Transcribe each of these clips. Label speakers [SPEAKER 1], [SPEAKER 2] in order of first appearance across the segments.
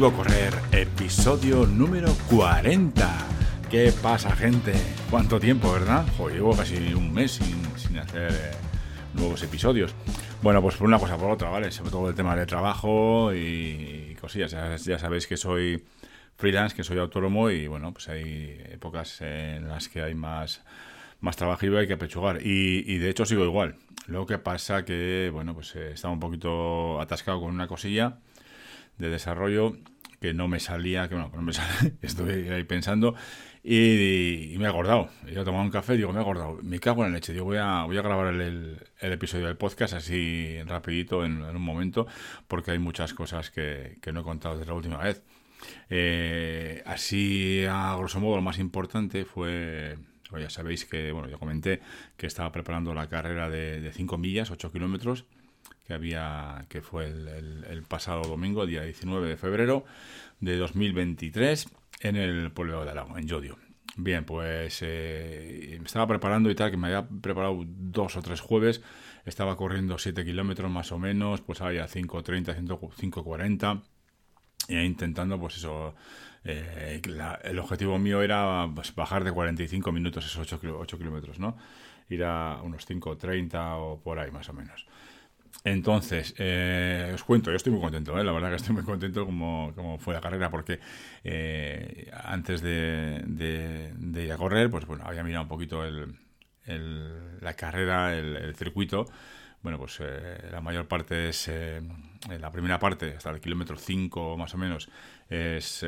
[SPEAKER 1] Correr, episodio número 40. ¿Qué pasa, gente? ¿Cuánto tiempo, verdad? Joder, llevo casi un mes sin, hacer eh, nuevos episodios. Bueno, pues por una cosa por otra, ¿vale? Sobre todo el tema de trabajo y, cosillas. Ya, sabéis que soy freelance, que soy autónomo y bueno, pues hay épocas en las que hay más, más trabajo y hay que apechugar. Y, y de hecho sigo igual. Lo que pasa que, bueno, pues eh, estaba un poquito atascado con una cosilla de desarrollo que no me salía, que bueno, no me sale, estoy ahí pensando y, me he acordado. Yo he tomado un café y digo, me he acordado, me cago en la leche, digo, voy a, voy a grabar el, el, episodio del podcast así rapidito en, un momento porque hay muchas cosas que, que no he contado desde la última vez. Eh, así, a grosso modo, lo más importante fue, ya sabéis que, bueno, yo comenté que estaba preparando la carrera de 5 millas, 8 kilómetros, que había que fue el, pasado domingo, día 19 de febrero de 2023, en el pueblo de Alago, en Yodio. Bien, pues eh, me estaba preparando y tal, que me había preparado dos o tres jueves, estaba corriendo 7 kilómetros más o menos, pues había 5.30, 5.40, e intentando, pues eso, eh, el objetivo mío era pues, bajar de 45 minutos esos 8, 8 kilómetros, ¿no? Ir a unos 5.30 o por ahí más o menos. Entonces, eh, os cuento, yo estoy muy contento, ¿eh? la verdad que estoy muy contento como, como fue la carrera, porque eh, antes de, de, ir a correr, pues bueno, había mirado un poquito el, la carrera, el, circuito. Bueno, pues la mayor parte es, la primera parte, hasta el kilómetro 5 más o menos, es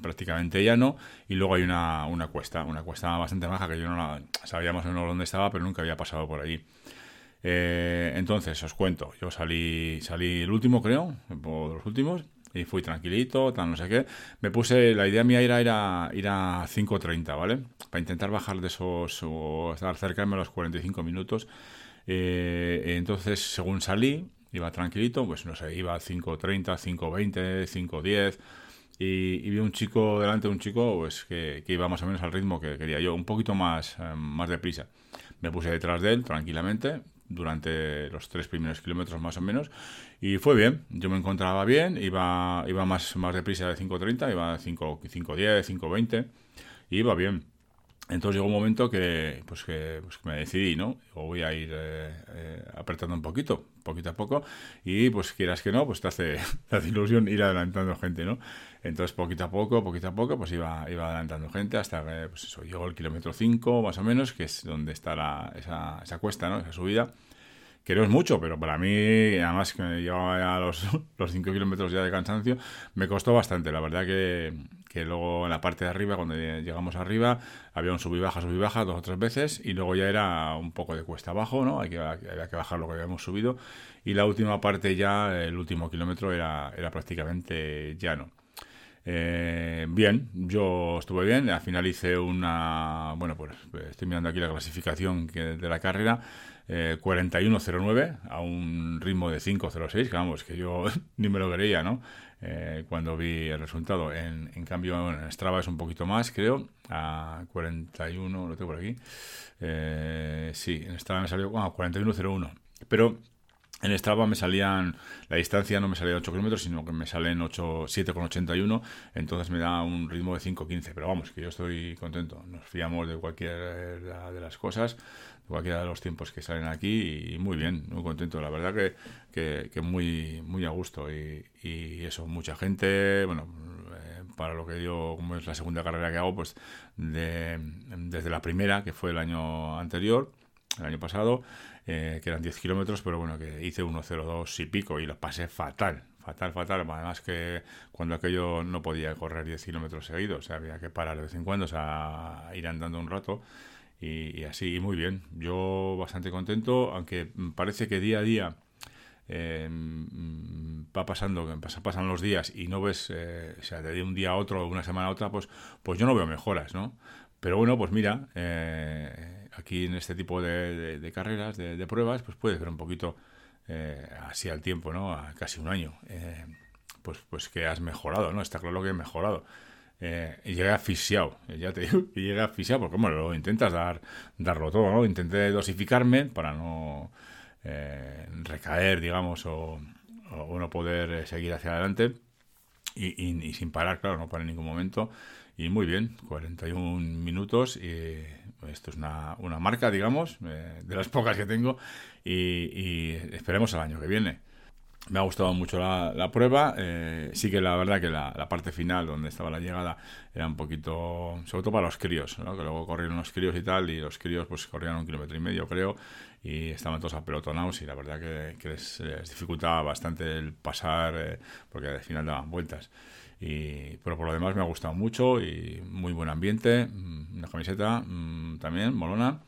[SPEAKER 1] prácticamente llano, y luego hay una, una cuesta, una cuesta bastante baja que yo no la, sabía más o menos dónde estaba, pero nunca había pasado por allí. Eh, entonces, os cuento, yo salí, salí el último, creo, por los últimos, y fui tranquilito, tal, no sé qué. Me puse, la idea mía era ir a, ir a 5.30, ¿vale? Para intentar bajar de esos, o estar de los 45 minutos. Eh, entonces, según salí, iba tranquilito, pues no sé, iba a 5.30, 5.20, 5.10. Y, y, vi un chico delante de un chico pues que, que, iba más o menos al ritmo que quería yo, un poquito más, eh, más deprisa. Me puse detrás de él tranquilamente, durante los tres primeros kilómetros más o menos y fue bien, yo me encontraba bien, iba, iba más, más deprisa de 5.30, iba 5.10, 5.20 y iba bien. Entonces llegó un momento que, pues que, pues me decidí, ¿no? O voy a ir eh, eh, apretando un poquito, poquito a poco, y pues quieras que no, pues te hace, te ilusión ir adelantando gente, ¿no? Entonces poquito a poco, poquito a poco, pues iba, iba adelantando gente hasta que, pues eso, llegó el kilómetro 5 más o menos, que es donde está la, esa, esa cuesta, ¿no? Esa subida que no es mucho, pero para mí, además que llevaba ya los, los 5 kilómetros ya de cansancio, me costó bastante. La verdad que, que, luego en la parte de arriba, cuando llegamos arriba, había un sub y baja, sub y baja dos o tres veces, y luego ya era un poco de cuesta abajo, ¿no? Hay que, había que bajar lo que habíamos subido, y la última parte ya, el último kilómetro, era, era prácticamente llano. Eh, bien, yo estuve bien, al final hice una, bueno, pues estoy mirando aquí la clasificación que, de la carrera, eh, 41.09 a un ritmo de 5.06, que vamos, que yo ni me lo creía, ¿no? Eh, cuando vi el resultado. En, en, cambio, en Strava es un poquito más, creo, a 41, lo tengo por aquí. Eh, sí, en Strava me salió a 41.01. Pero en Strava me salían, la distancia no me salía de 8 kilómetros, sino que me salen 8, 7,81, entonces me da un ritmo de 5,15. Pero vamos, que yo estoy contento. Nos fiamos de cualquiera de las cosas, de cualquiera de los tiempos que salen aquí y muy bien, muy contento. La verdad que, que, muy, muy a gusto y, y, eso, mucha gente, bueno, eh, para lo que yo, como es la segunda carrera que hago, pues de, desde la primera, que fue el año anterior, el año pasado, eh, que eran 10 kilómetros, pero bueno, que hice 1.02 y pico y lo pasé fatal, fatal, fatal. Además que cuando aquello no podía correr 10 kilómetros seguidos, había que parar de vez en cuando, o sea, ir andando un rato. Y, así, muy bien. Yo bastante contento, aunque parece que día a día eh, va pasando, pasan los días y no ves, eh, o sea, de un día a otro, una semana a otra, pues, pues yo no veo mejoras, ¿no? Pero bueno, pues mira, eh, aquí en este tipo de, carreras, de, pruebas, pues puede ser un poquito eh, así al tiempo, ¿no? A casi un año. Eh, pues, pues que has mejorado, ¿no? Está claro que he mejorado. y llegué asfixiado, ya te digo, y llegué asfixiado porque, bueno, lo intentas dar, darlo todo, ¿no? Intenté dosificarme para no recaer, digamos, o, no poder seguir hacia adelante. y, sin parar, claro, no para en ningún momento. Y muy bien, 41 minutos. Y esto es una, una marca, digamos, eh, de las pocas que tengo. Y, esperemos el año que viene. Me ha gustado mucho la, prueba. Eh, sí que la verdad que la, parte final, donde estaba la llegada, era un poquito, sobre todo para los críos, ¿no? que luego corrieron los críos y tal, y los críos pues corrían un kilómetro y medio, creo, y estaban todos apelotonados, y la verdad que, les, dificultaba bastante el pasar, eh, porque al final daban vueltas. Y, pero por lo demás me ha gustado mucho y muy buen ambiente, mm, una camiseta mm, también, molona.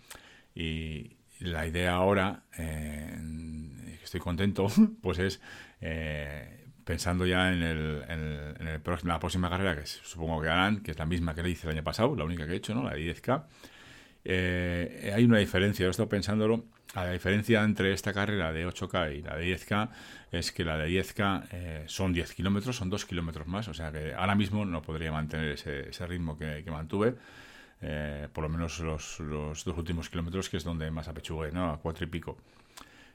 [SPEAKER 1] La idea ahora, eh, estoy contento, pues es eh, pensando ya en, el, en, el, la próxima carrera, que supongo que harán, que es la misma que le hice el año pasado, la única que he hecho, ¿no? la de 10K. Eh, hay una diferencia, he estado pensándolo, la diferencia entre esta carrera de 8K y la de 10K es que la de 10K eh, son 10 kilómetros, son 2 kilómetros más, o sea que ahora mismo no podría mantener ese, ese ritmo que, mantuve, eh, por lo menos los, los, dos últimos kilómetros, que es donde más apechugué, ¿no? a cuatro y pico.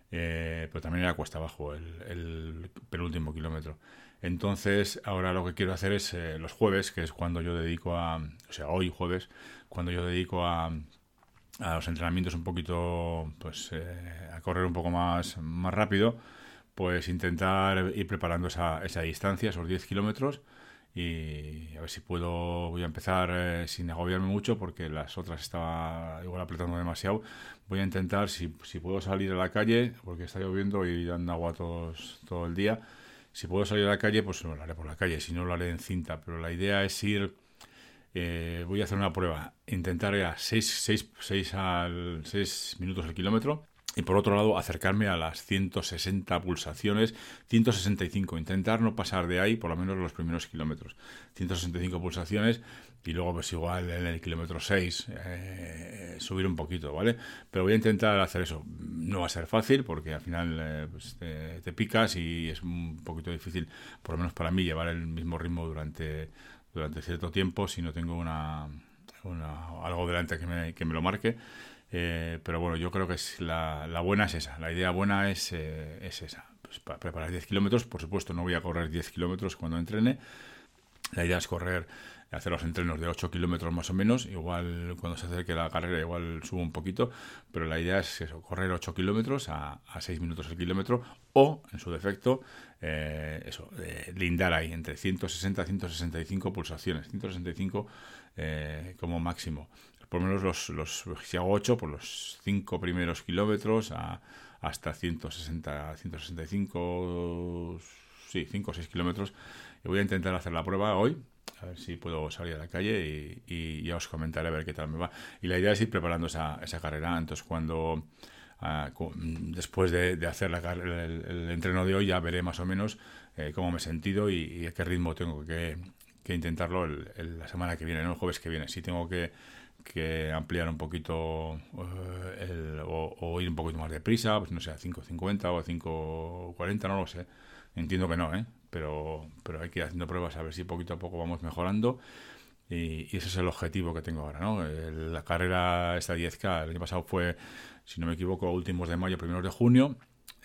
[SPEAKER 1] pero también era cuesta abajo el, el penúltimo kilómetro. Entonces, ahora lo que quiero hacer es los jueves, que es cuando yo dedico a, o sea, hoy jueves, cuando yo dedico a, a los entrenamientos un poquito, pues eh, a correr un poco más, más rápido, pues intentar ir preparando esa, esa distancia, esos 10 kilómetros, y a ver si puedo, voy a empezar eh, sin agobiarme mucho porque las otras estaba igual apretando demasiado. Voy a intentar, si, si puedo salir a la calle, porque está lloviendo y dando agua todos, todo el día, si puedo salir a la calle, pues lo haré por la calle, si no lo haré en cinta, pero la idea es ir eh, voy a hacer una prueba, intentar a 6, al 6 minutos el kilómetro y por otro lado acercarme a las 160 pulsaciones, 165, intentar no pasar de ahí por lo menos los primeros kilómetros, 165 pulsaciones y luego pues igual en el kilómetro 6 eh, subir un poquito, ¿vale? Pero voy a intentar hacer eso, no va a ser fácil porque al final eh, pues, te picas y es un poquito difícil, por lo menos para mí, llevar el mismo ritmo durante durante cierto tiempo si no tengo una, algo delante que me, que me lo marque. Eh, pero bueno, yo creo que es la, la, buena es esa, la idea buena es, eh, es esa. Pues para preparar 10 kilómetros, por supuesto no voy a correr 10 kilómetros cuando entrene. La idea es correr hacer los entrenos de 8 kilómetros más o menos, igual cuando se acerque la carrera igual subo un poquito, pero la idea es eso, correr 8 kilómetros a, a 6 minutos el kilómetro o, en su defecto, eh, eso, eh, lindar ahí entre 160 y 165 pulsaciones, 165 eh, como máximo. Por lo menos los, los, si hago 8, por pues los 5 primeros kilómetros a, hasta 160, 165, sí, 5 o 6 kilómetros. Y voy a intentar hacer la prueba hoy, a ver si puedo salir a la calle y, ya os comentaré a ver qué tal me va. Y la idea es ir preparando esa, esa carrera. Entonces, cuando ah, después de, hacer el, entreno de hoy, ya veré más o menos eh, cómo me he sentido y, a qué ritmo tengo que, intentarlo la semana que viene, ¿no? el jueves que viene. Si tengo que, ampliar un poquito eh, o, o, ir un poquito más deprisa, pues no sé, a 5.50 o a 5.40, no lo sé. Entiendo que no, ¿eh? pero, pero hay que ir haciendo pruebas a ver si poquito a poco vamos mejorando. Y, ese es el objetivo que tengo ahora, ¿no? la carrera, esta 10K, el año pasado fue, si no me equivoco, últimos de mayo, primeros de junio.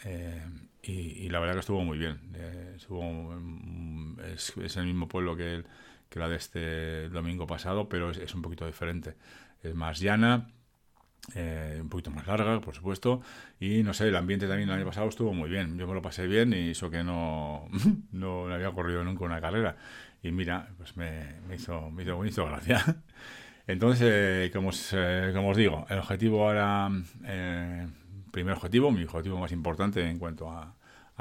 [SPEAKER 1] Eh, y, la verdad que estuvo muy bien. Eh, estuvo, mm, es, el mismo pueblo que, que la de este domingo pasado, pero es, es un poquito diferente. Es más llana, eh, un poquito más larga, por supuesto, y no sé, el ambiente también el año pasado estuvo muy bien, yo me lo pasé bien y eso que no, no había corrido nunca una carrera, y mira, pues me, hizo, me hizo, me hizo gracia. Entonces, eh, como, os, eh, como os digo, el objetivo ahora, primer objetivo, mi objetivo más importante en cuanto a,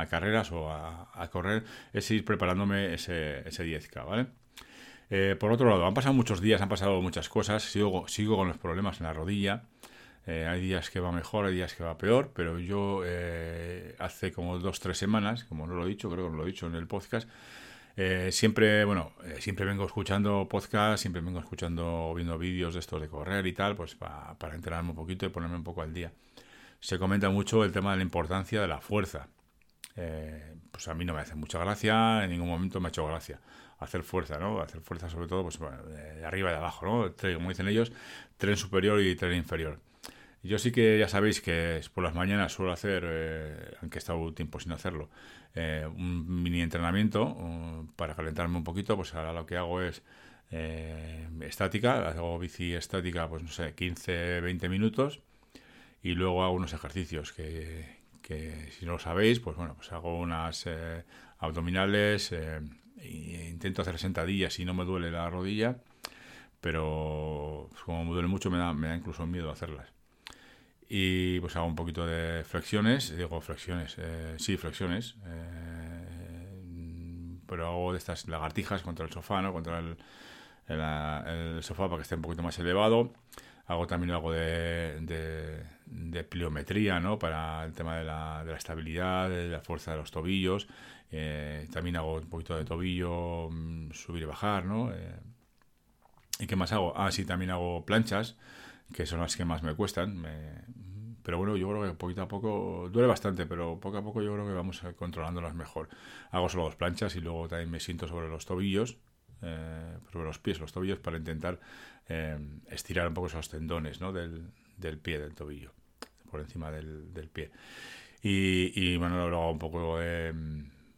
[SPEAKER 1] carreras o a, correr, es ir preparándome ese, ese 10K, ¿vale? por otro lado, han pasado muchos días, han pasado muchas cosas, sigo, con los problemas en la rodilla, eh, hay días que va mejor, hay días que va peor, pero yo eh, hace como dos, tres semanas, como no lo he dicho, creo que no lo he dicho en el podcast, eh, siempre, bueno, siempre vengo escuchando podcast, siempre vengo escuchando, viendo vídeos de estos de correr y tal, pues para enterarme un poquito y ponerme un poco al día. Se comenta mucho el tema de la importancia de la fuerza. pues a mí no me hace mucha gracia, en ningún momento me ha hecho gracia hacer fuerza, ¿no? Hacer fuerza sobre todo pues, de arriba y de abajo, ¿no? Como dicen ellos, tren superior y tren inferior. Yo sí que ya sabéis que por las mañanas suelo hacer, eh, aunque he estado tiempo sin hacerlo, eh, un mini entrenamiento para calentarme un poquito. Pues ahora lo que hago es eh, estática, hago bici estática, pues no sé, 15, 20 minutos y luego hago unos ejercicios que, que si no lo sabéis, pues bueno, pues hago unas abdominales, e intento hacer sentadillas y no me duele la rodilla, pero pues, como me duele mucho me da, me da incluso miedo hacerlas y pues hago un poquito de flexiones, digo flexiones, eh, sí, flexiones, eh, pero hago de estas lagartijas contra el sofá, ¿no? Contra el, el, sofá para que esté un poquito más elevado. Hago también algo de, de, pliometría, ¿no? Para el tema de la, de la, estabilidad, de la fuerza de los tobillos. Eh, también hago un poquito de tobillo, mm, subir y bajar, ¿no? ¿Y qué más hago? Ah, sí, también hago planchas que son las que más me cuestan. pero bueno, yo creo que poquito a poco, duele bastante, pero poco a poco yo creo que vamos controlándolas mejor. Hago solo dos planchas y luego también me siento sobre los tobillos, eh, sobre los pies, los tobillos, para intentar eh, estirar un poco esos tendones ¿no? del, del pie, del tobillo, por encima del, del pie. Y, y, bueno, luego un poco de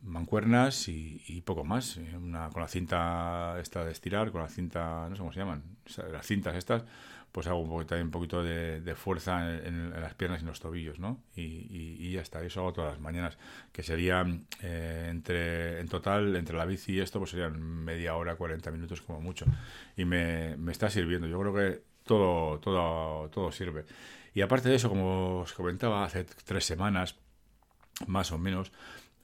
[SPEAKER 1] mancuernas y, poco más. Una, con la cinta esta de estirar, con la cinta, no sé cómo se llaman, las cintas estas, pues hago un poquito, un poquito de, fuerza en, las piernas y en los tobillos, ¿no? Y, ya está, eso hago todas las mañanas, que serían eh, entre, en total, entre la bici y esto, pues serían media hora, 40 minutos como mucho. Y me, me está sirviendo, yo creo que todo, todo, todo sirve. Y aparte de eso, como os comentaba, hace tres semanas, más o menos,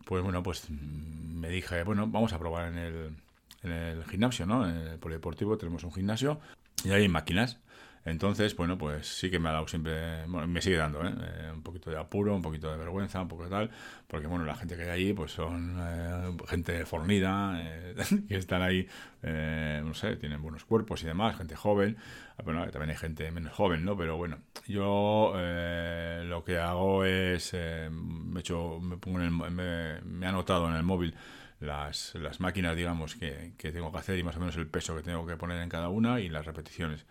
[SPEAKER 1] pues bueno, pues me dije, bueno, vamos a probar en el, en el gimnasio, ¿no? En el polideportivo tenemos un gimnasio y hay máquinas. Entonces, bueno, pues sí que me ha dado siempre, bueno, me sigue dando, ¿eh? ¿eh? un poquito de apuro, un poquito de vergüenza, un poco de tal, porque bueno, la gente que hay allí, pues son eh, gente fornida, eh, que están ahí, no sé, tienen buenos cuerpos y demás, gente joven, bueno, también hay gente menos joven, ¿no? Pero bueno, yo lo que hago es, me, hecho, me, pongo en el, me, me he anotado en el móvil las, las máquinas, digamos, que, que tengo que hacer y más o menos el peso que tengo que poner en cada una y las repeticiones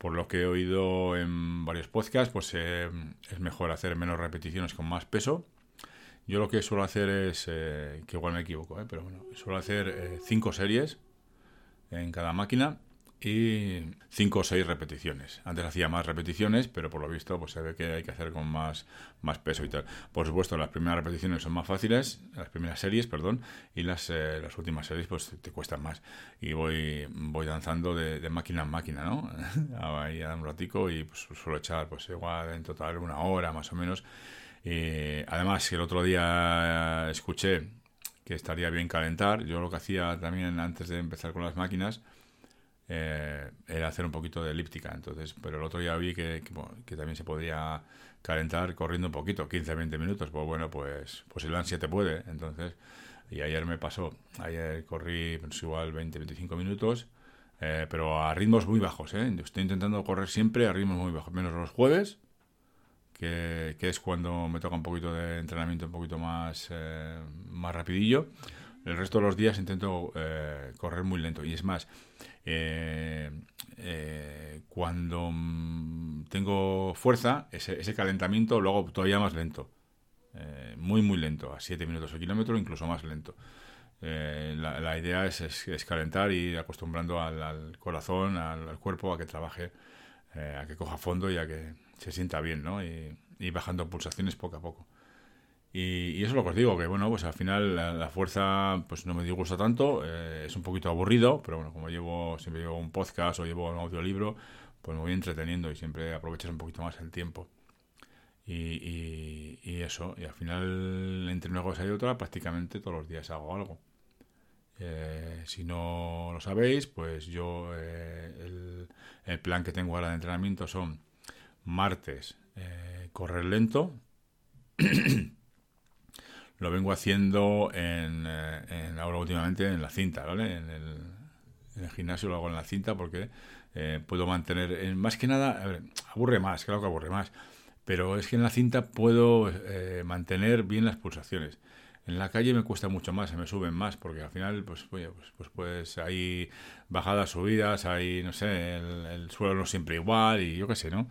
[SPEAKER 1] por lo que he oído en varios podcasts, pues eh, es mejor hacer menos repeticiones con más peso. Yo lo que suelo hacer es, eh, que igual me equivoco, eh, pero bueno, suelo hacer cinco series en cada máquina y 5 o 6 repeticiones. Antes hacía más repeticiones, pero por lo visto pues se ve que hay que hacer con más, más peso y tal. Por supuesto, las primeras repeticiones son más fáciles, las primeras series, perdón, y las, eh, las últimas series pues te cuestan más. Y voy, voy danzando de, máquina en máquina, ¿no? Ahí un ratico y pues suelo echar pues igual en total una hora más o menos. Y además, el otro día escuché que estaría bien calentar, yo lo que hacía también antes de empezar con las máquinas, eh, era hacer un poquito de elíptica. Entonces, pero el otro día vi que, que, también se podía calentar corriendo un poquito, 15-20 minutos. Pues bueno, pues, pues el ansia te puede. Entonces, y ayer me pasó, ayer corrí pues, igual 20-25 minutos, eh, pero a ritmos muy bajos. ¿eh? Estoy intentando correr siempre a ritmos muy bajos, menos los jueves. Que, que es cuando me toca un poquito de entrenamiento un poquito más, eh, más rapidillo. El resto de los días intento eh, correr muy lento. Y es más, eh, eh, cuando mm, tengo fuerza, ese, ese, calentamiento lo hago todavía más lento. muy, muy lento, a 7 minutos al kilómetro, incluso más lento. La, la, idea es, calentar y acostumbrando al, corazón, al, cuerpo a que trabaje, a que coja fondo y a que se sienta bien, ¿no? Y bajando pulsaciones poco a poco. Y, eso es lo que os digo, que bueno, pues al final la, fuerza pues no me disgusta tanto, eh, es un poquito aburrido, pero bueno, como llevo, siempre llevo un podcast o llevo un audiolibro, pues me voy entreteniendo y siempre aprovechas un poquito más el tiempo. Y, eso, y al final entre una cosa y otra prácticamente todos los días hago algo. Eh, si no lo sabéis, pues yo eh, el, el, plan que tengo ahora de entrenamiento son martes correr lento. lo vengo haciendo en, eh, ahora últimamente en la cinta, ¿vale? En el, gimnasio lo hago en la cinta porque eh, puedo mantener, más que nada, aburre más, claro que aburre más, pero es que en la cinta puedo eh, mantener bien las pulsaciones. En la calle me cuesta mucho más, se me suben más, porque al final, pues, pues, pues, pues hay bajadas, subidas, hay, no sé, el, el, suelo no siempre igual y yo qué sé, ¿no?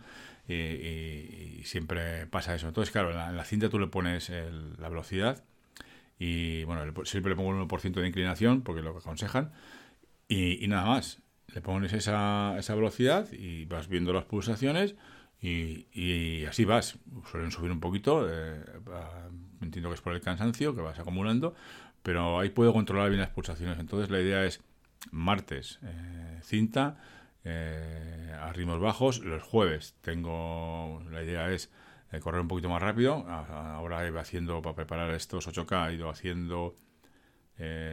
[SPEAKER 1] Y, siempre pasa eso. Entonces, claro, en la, cinta tú le pones la velocidad y, bueno, siempre le pongo un 1% de inclinación porque es lo que aconsejan y, nada más. Le pones esa, esa velocidad y vas viendo las pulsaciones y, así vas. Suelen subir un poquito, eh, entiendo que es por el cansancio que vas acumulando, pero ahí puedo controlar bien las pulsaciones. Entonces la idea es martes eh, cinta eh, a ritmos bajos, los jueves tengo, la idea es eh, correr un poquito más rápido. Ahora iba haciendo, para preparar estos 8K, he ido haciendo,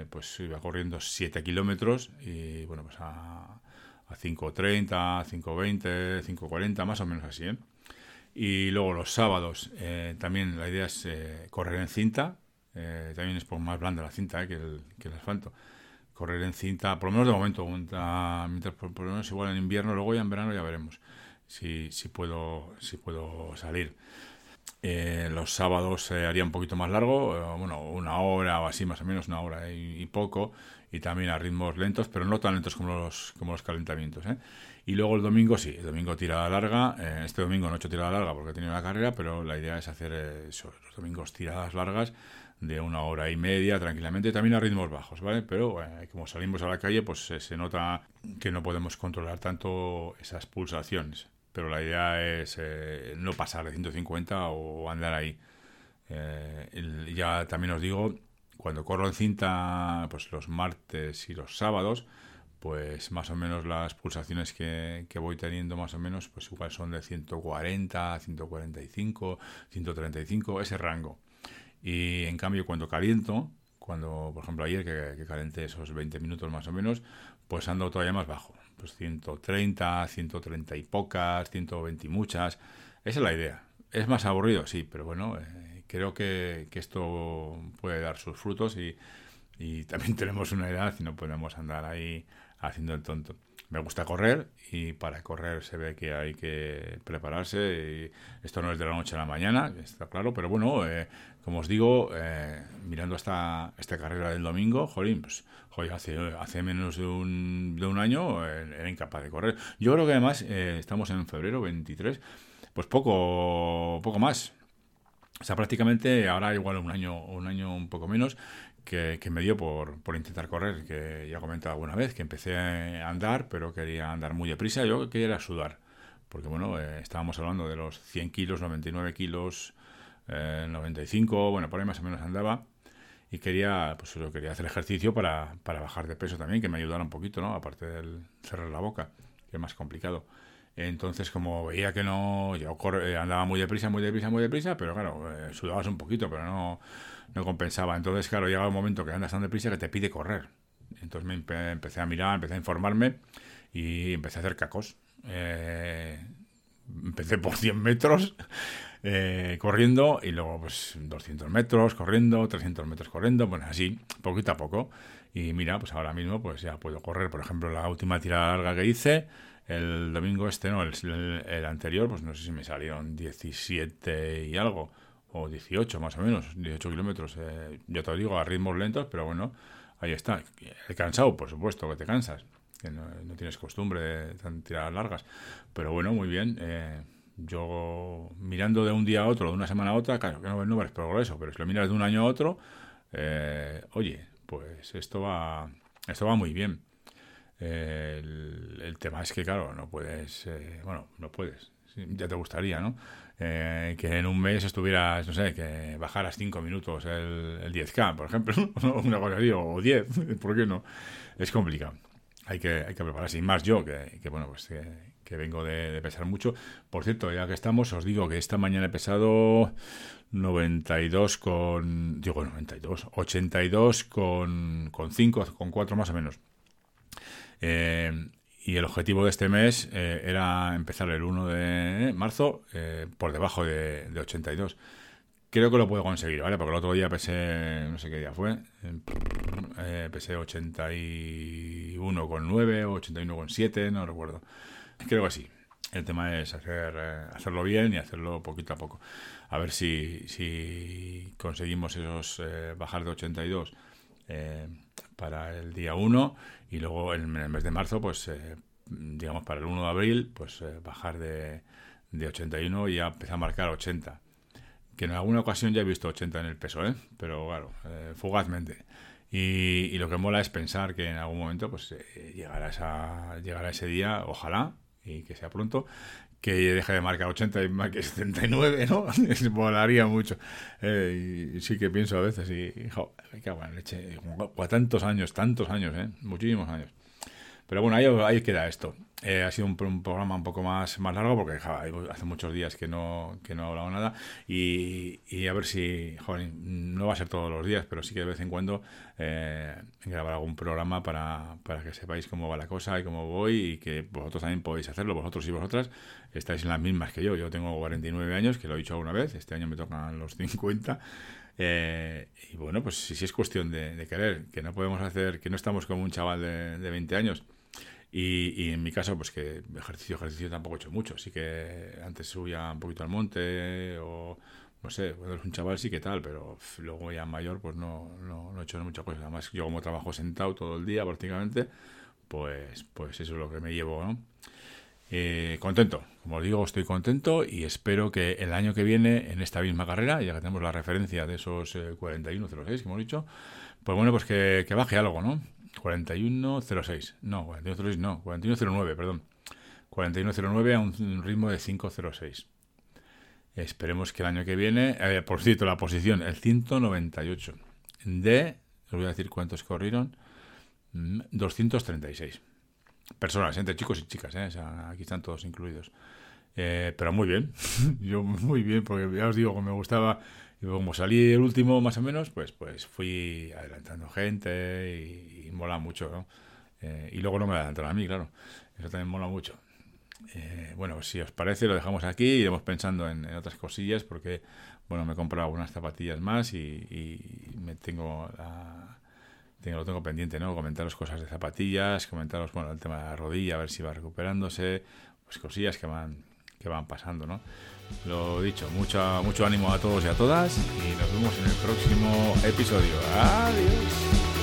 [SPEAKER 1] pues iba corriendo 7 kilómetros y bueno, pues a a 5.30, 5.20, 5.40, más o menos así. ¿eh? Y luego los sábados eh, también la idea es eh, correr en cinta, eh, también es por más blanda la cinta que el, que, el, asfalto. Correr en cinta, por lo menos de momento, mientras por, lo menos igual en invierno, luego ya en verano ya veremos si, si, puedo, si puedo salir. los sábados se haría un poquito más largo, bueno, una hora o así más o menos, una hora y poco y también a ritmos lentos, pero no tan lentos como los, como los calentamientos. ¿Eh? Y luego el domingo sí, el domingo tirada larga. Eh, este domingo no he hecho tirada larga porque he tenido una carrera, pero la idea es hacer eh, los domingos tiradas largas de una hora y media tranquilamente, también a ritmos bajos, ¿vale? Pero como salimos a la calle, pues se nota que no podemos controlar tanto esas pulsaciones. Pero la idea es no pasar de 150 o andar ahí. ya también os digo cuando corro en cinta, pues los martes y los sábados, pues más o menos las pulsaciones que, que, voy teniendo más o menos, pues igual son de 140, 145, 135, ese rango. Y en cambio cuando caliento, cuando por ejemplo ayer que, que esos 20 minutos más o menos, pues ando todavía más bajo. Pues 130, 130 y pocas, 120 y muchas. Esa es la idea. Es más aburrido, sí, pero bueno, eh, creo que, esto puede dar sus frutos y, también tenemos una edad y no podemos andar ahí haciendo el tonto. Me gusta correr y para correr se ve que hay que prepararse. Y esto no es de la noche a la mañana, está claro, pero bueno, eh, como os digo, eh, mirando esta, esta carrera del domingo, jolín, pues hace, hace menos de un, de un año eh, era incapaz de correr. Yo creo que además estamos en febrero 23, pues poco, poco más, o sea, prácticamente ahora igual un año, un año un poco menos, que, me dio por, por, intentar correr, que ya he comentado alguna vez, que empecé a andar, pero quería andar muy deprisa, yo quería sudar, porque bueno, eh, estábamos hablando de los 100 kilos, 99 kilos, 95, eh, bueno, por ahí más o menos andaba, y quería, pues yo quería hacer ejercicio para, para bajar de peso también, que me ayudara un poquito, ¿no? Aparte del cerrar la boca, que es más complicado. Entonces, como veía que no, yo eh, andaba muy deprisa, muy deprisa, muy deprisa, pero claro, eh, sudabas un poquito, pero no, no compensaba. Entonces, claro, llega un momento que andas tan deprisa que te pide correr. Entonces me empecé a mirar, empecé a informarme y empecé a hacer cacos. Eh, empecé por 100 metros corriendo y luego pues 200 metros corriendo, 300 metros corriendo, bueno, así, poquito a poco. Y mira, pues ahora mismo pues ya puedo correr, por ejemplo, la última tirada larga que hice, el domingo este, no, el, anterior, pues no sé si me salieron 17 y algo, o 18 más o menos, 18 kilómetros. Eh, ya te lo digo, a ritmos lentos, pero bueno, ahí está. He cansado, por supuesto, que te cansas, que no, tienes costumbre de largas. Pero bueno, muy bien. Eh, yo mirando de un día a otro, de una semana a otra, claro que no, no ves progreso, pero si lo miras de un año a otro, eh, oye, pues esto va, esto va muy bien el, tema es que, claro, no puedes, eh, bueno, no puedes, ya te gustaría, ¿no? Eh, que en un mes estuvieras, no sé, que bajaras 5 minutos el, el 10K, por ejemplo, una cosa así, o 10, ¿por qué no? Es complicado. Hay que, hay que prepararse. Y más yo, que, que bueno, pues que, vengo de, pesar mucho. Por cierto, ya que estamos, os digo que esta mañana he pesado 92 con, digo 92, 82 con, con 5, con 4 más o menos. Eh, y el objetivo de este mes eh, era empezar el 1 de marzo eh, por debajo de, 82. Creo que lo puedo conseguir, ¿vale? Porque el otro día pesé, no sé qué día fue, pesé 81,9 o 81,7, no recuerdo. Creo que sí. El tema es hacer, hacerlo bien y hacerlo poquito a poco. A ver si, si conseguimos esos bajar de 82 para el día 1 y luego en el mes de marzo, pues eh, digamos para el 1 de abril, pues eh, bajar de, de 81 y ya empecé a marcar 80. Que en alguna ocasión ya he visto 80 en el peso, ¿eh? Pero claro, eh, fugazmente. Y, y, lo que mola es pensar que en algún momento pues eh, llegará, esa, llegará ese día, ojalá, y que sea pronto, que deje de marcar 80 y marque 79, ¿no? Se molaría mucho. Eh, y sí que pienso a veces, y, hijo, me cago en leche. Tantos años, tantos años, ¿eh? Muchísimos años. Pero bueno, ahí, ahí queda esto. Eh, ha sido un, programa un poco más, más largo porque hace muchos días que no, que no he hablado nada y, y a ver si, joder, no va a ser todos los días, pero sí que de vez en cuando eh, grabar algún programa para, para que sepáis cómo va la cosa y cómo voy y que vosotros también podéis hacerlo, vosotros y vosotras estáis en las mismas que yo. Yo tengo 49 años, que lo he dicho alguna vez, este año me tocan los 50. Eh, y bueno, pues si, si es cuestión de, querer, que no podemos hacer, que no estamos como un chaval de, de 20 años y, en mi caso, pues que ejercicio, ejercicio tampoco he hecho mucho. Así que antes subía un poquito al monte o no sé, cuando eres un chaval sí que tal, pero luego ya mayor pues no, no, he hecho muchas cosas. Además, yo como trabajo sentado todo el día prácticamente, pues, pues eso es lo que me llevo, ¿no? Eh, contento, como os digo, estoy contento y espero que el año que viene, en esta misma carrera, ya que tenemos la referencia de esos 41.06 eh, que hemos dicho, pues bueno, pues que baje algo, ¿no? 41.06. No, 41.06 no, 41.09, perdón. 41.09 a un ritmo de 5.06. Esperemos que el año que viene, eh, por cierto, la posición, el 198. De, os voy a decir cuántos corrieron, 236 mm, personas, entre chicos y chicas, ¿eh? aquí están todos incluidos. Eh, pero muy bien, yo muy bien, porque ya os digo me gustaba y como salí el último más o menos, pues, pues fui adelantando gente y, mola mucho, ¿no? Eh, y luego no me adelantaron a mí, claro. Eso también mola mucho. Eh, bueno, si os parece, lo dejamos aquí. Iremos pensando en, otras cosillas porque, bueno, me he comprado algunas zapatillas más y, me tengo, tengo lo tengo pendiente, ¿no? Comentaros cosas de zapatillas, comentaros, bueno, el tema de la rodilla, a ver si va recuperándose, pues cosillas que van, que van pasando, ¿no? Lo dicho, mucho, mucho ánimo a todos y a todas y nos vemos en el próximo episodio. Adiós.